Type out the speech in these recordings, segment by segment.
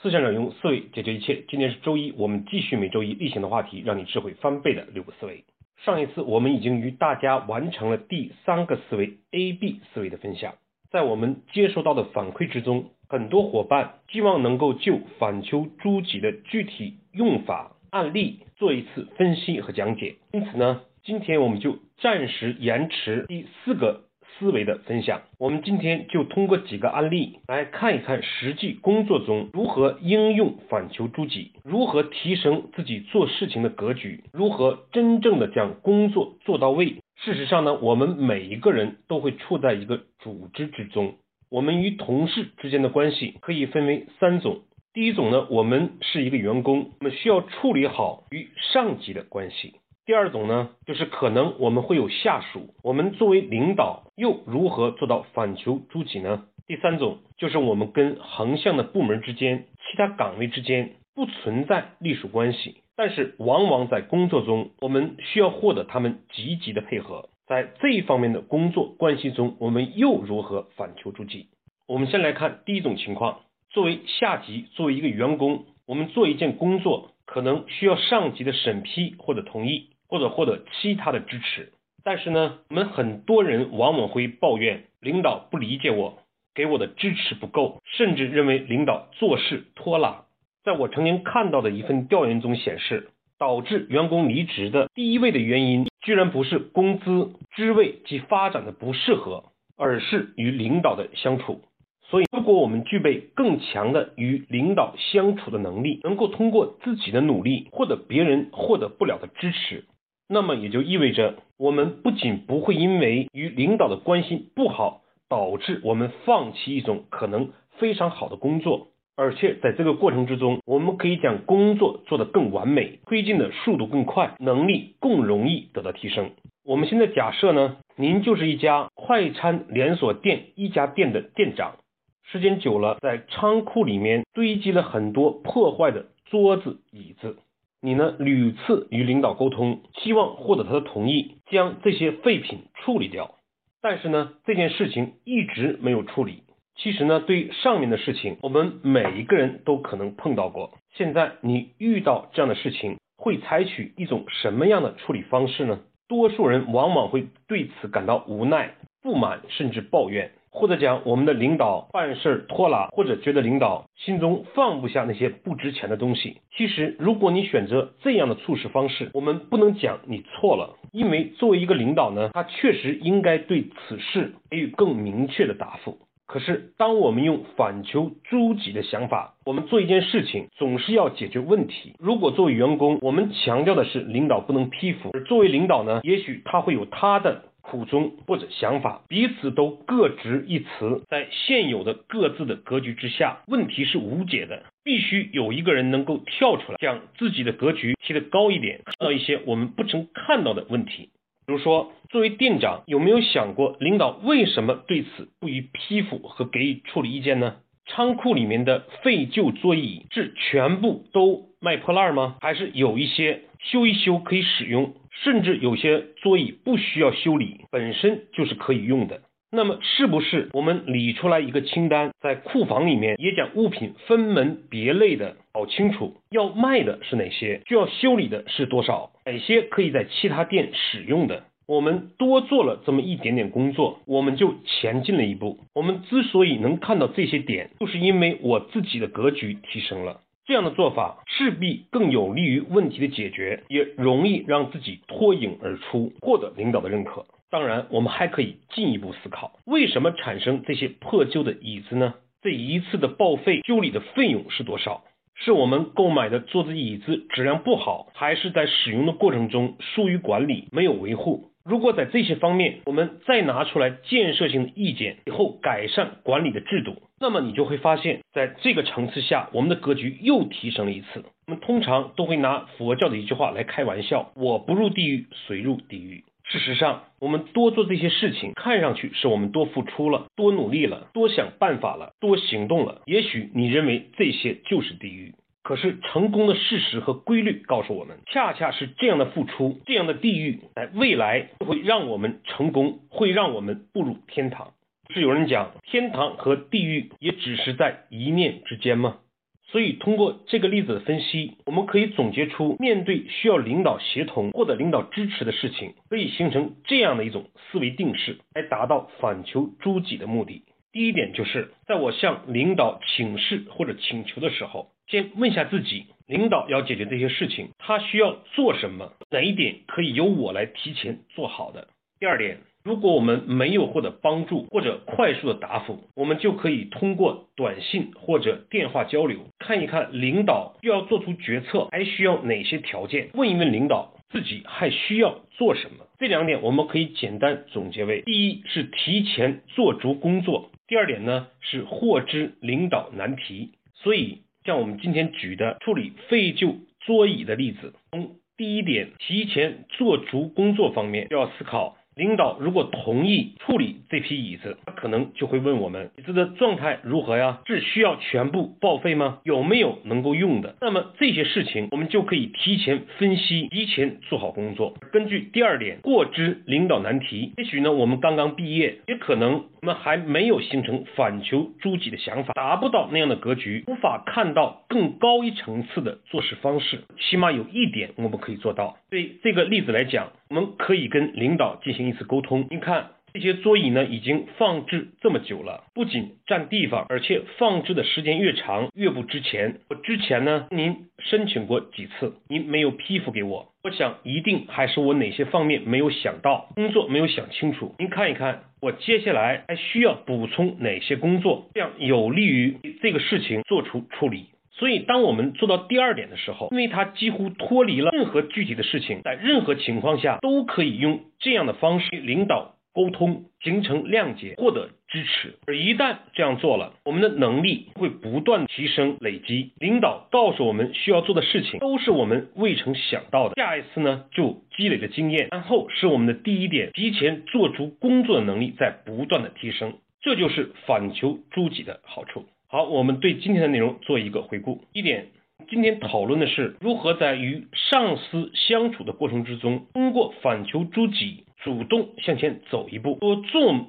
思想者用思维解决一切。今天是周一，我们继续每周一例行的话题，让你智慧翻倍的六个思维。上一次我们已经与大家完成了第三个思维 A B 思维的分享。在我们接收到的反馈之中，很多伙伴希望能够就反求诸己的具体用法案例做一次分析和讲解。因此呢，今天我们就暂时延迟第四个。思维的分享，我们今天就通过几个案例来看一看实际工作中如何应用反求诸己，如何提升自己做事情的格局，如何真正的将工作做到位。事实上呢，我们每一个人都会处在一个组织之中，我们与同事之间的关系可以分为三种。第一种呢，我们是一个员工，我们需要处理好与上级的关系。第二种呢，就是可能我们会有下属，我们作为领导又如何做到反求诸己呢？第三种就是我们跟横向的部门之间、其他岗位之间不存在隶属关系，但是往往在工作中我们需要获得他们积极的配合，在这一方面的工作关系中，我们又如何反求诸己？我们先来看第一种情况，作为下级，作为一个员工，我们做一件工作，可能需要上级的审批或者同意。或者获得其他的支持，但是呢，我们很多人往往会抱怨领导不理解我，给我的支持不够，甚至认为领导做事拖拉。在我曾经看到的一份调研中显示，导致员工离职的第一位的原因，居然不是工资、职位及发展的不适合，而是与领导的相处。所以，如果我们具备更强的与领导相处的能力，能够通过自己的努力获得别人获得不了的支持。那么也就意味着，我们不仅不会因为与领导的关系不好，导致我们放弃一种可能非常好的工作，而且在这个过程之中，我们可以将工作做得更完美，推进的速度更快，能力更容易得到提升。我们现在假设呢，您就是一家快餐连锁店一家店的店长，时间久了，在仓库里面堆积了很多破坏的桌子椅子。你呢屡次与领导沟通，希望获得他的同意，将这些废品处理掉。但是呢，这件事情一直没有处理。其实呢，对上面的事情，我们每一个人都可能碰到过。现在你遇到这样的事情，会采取一种什么样的处理方式呢？多数人往往会对此感到无奈、不满，甚至抱怨。或者讲我们的领导办事拖拉，或者觉得领导心中放不下那些不值钱的东西。其实，如果你选择这样的处事方式，我们不能讲你错了，因为作为一个领导呢，他确实应该对此事给予更明确的答复。可是，当我们用反求诸己的想法，我们做一件事情总是要解决问题。如果作为员工，我们强调的是领导不能批复，而作为领导呢，也许他会有他的。苦衷或者想法，彼此都各执一词，在现有的各自的格局之下，问题是无解的。必须有一个人能够跳出来，将自己的格局提得高一点，看到一些我们不曾看到的问题。比如说，作为店长，有没有想过领导为什么对此不予批复和给予处理意见呢？仓库里面的废旧桌椅是全部都卖破烂吗？还是有一些修一修可以使用？甚至有些座椅不需要修理，本身就是可以用的。那么，是不是我们理出来一个清单，在库房里面也将物品分门别类的搞清楚？要卖的是哪些？需要修理的是多少？哪些可以在其他店使用的？我们多做了这么一点点工作，我们就前进了一步。我们之所以能看到这些点，就是因为我自己的格局提升了。这样的做法势必更有利于问题的解决，也容易让自己脱颖而出，获得领导的认可。当然，我们还可以进一步思考，为什么产生这些破旧的椅子呢？这一次的报废修理的费用是多少？是我们购买的桌子椅子质量不好，还是在使用的过程中疏于管理，没有维护？如果在这些方面，我们再拿出来建设性的意见，以后改善管理的制度，那么你就会发现，在这个层次下，我们的格局又提升了一次。我们通常都会拿佛教的一句话来开玩笑：“我不入地狱，谁入地狱？”事实上，我们多做这些事情，看上去是我们多付出了、多努力了、多想办法了、多行动了。也许你认为这些就是地狱。可是成功的事实和规律告诉我们，恰恰是这样的付出，这样的地狱，在未来会让我们成功，会让我们步入天堂。是有人讲，天堂和地狱也只是在一念之间吗？所以通过这个例子的分析，我们可以总结出，面对需要领导协同或者领导支持的事情，可以形成这样的一种思维定式，来达到反求诸己的目的。第一点就是，在我向领导请示或者请求的时候，先问下自己，领导要解决这些事情，他需要做什么？哪一点可以由我来提前做好的？第二点。如果我们没有获得帮助或者快速的答复，我们就可以通过短信或者电话交流，看一看领导要做出决策还需要哪些条件，问一问领导自己还需要做什么。这两点我们可以简单总结为：第一是提前做足工作；第二点呢是获知领导难题。所以，像我们今天举的处理废旧桌椅的例子，从第一点提前做足工作方面，要思考。领导如果同意处理这批椅子，他可能就会问我们椅子的状态如何呀？是需要全部报废吗？有没有能够用的？那么这些事情我们就可以提前分析，提前做好工作。根据第二点，过知领导难题，也许呢我们刚刚毕业，也可能我们还没有形成反求诸己的想法，达不到那样的格局，无法看到更高一层次的做事方式。起码有一点我们可以做到。对这个例子来讲，我们可以跟领导进行。一次沟通，您看这些桌椅呢，已经放置这么久了，不仅占地方，而且放置的时间越长越不值钱。我之前呢，您申请过几次，您没有批复给我，我想一定还是我哪些方面没有想到，工作没有想清楚。您看一看，我接下来还需要补充哪些工作，这样有利于这个事情做出处理。所以，当我们做到第二点的时候，因为它几乎脱离了任何具体的事情，在任何情况下都可以用这样的方式领导沟通，形成谅解，获得支持。而一旦这样做了，我们的能力会不断提升、累积。领导告诉我们需要做的事情，都是我们未曾想到的。下一次呢，就积累着经验，然后是我们的第一点提前做足工作的能力在不断的提升。这就是反求诸己的好处。好，我们对今天的内容做一个回顾。一点，今天讨论的是如何在与上司相处的过程之中，通过反求诸己，主动向前走一步，多做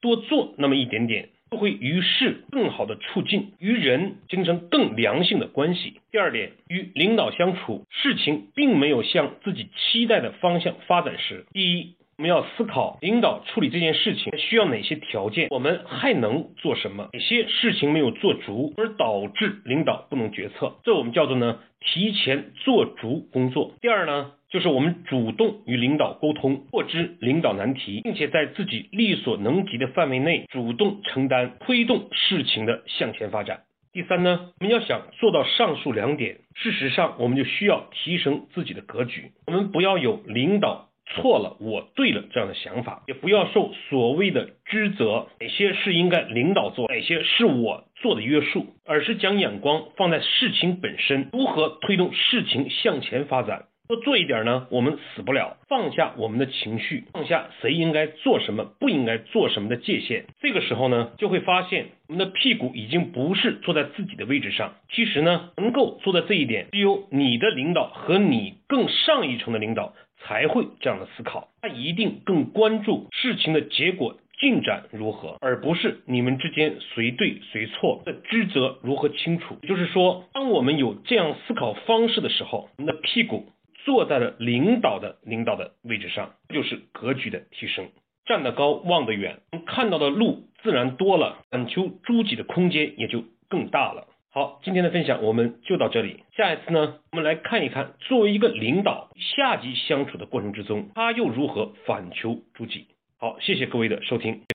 多做那么一点点，就会与事更好的促进，与人形成更良性的关系。第二点，与领导相处，事情并没有向自己期待的方向发展时，第一。我们要思考领导处理这件事情需要哪些条件，我们还能做什么？哪些事情没有做足，而导致领导不能决策？这我们叫做呢提前做足工作。第二呢，就是我们主动与领导沟通，获知领导难题，并且在自己力所能及的范围内主动承担，推动事情的向前发展。第三呢，我们要想做到上述两点，事实上我们就需要提升自己的格局，我们不要有领导。错了，我对了，这样的想法也不要受所谓的职责，哪些是应该领导做，哪些是我做的约束，而是将眼光放在事情本身，如何推动事情向前发展。多做一点呢，我们死不了。放下我们的情绪，放下谁应该做什么，不应该做什么的界限。这个时候呢，就会发现我们的屁股已经不是坐在自己的位置上。其实呢，能够做到这一点，只有你的领导和你更上一层的领导。才会这样的思考，他一定更关注事情的结果进展如何，而不是你们之间谁对谁错的职责如何清楚。也就是说，当我们有这样思考方式的时候，我们的屁股坐在了领导的领导的位置上，就是格局的提升。站得高，望得远，看到的路自然多了，反求诸己的空间也就更大了。好，今天的分享我们就到这里。下一次呢，我们来看一看，作为一个领导，下级相处的过程之中，他又如何反求诸己。好，谢谢各位的收听。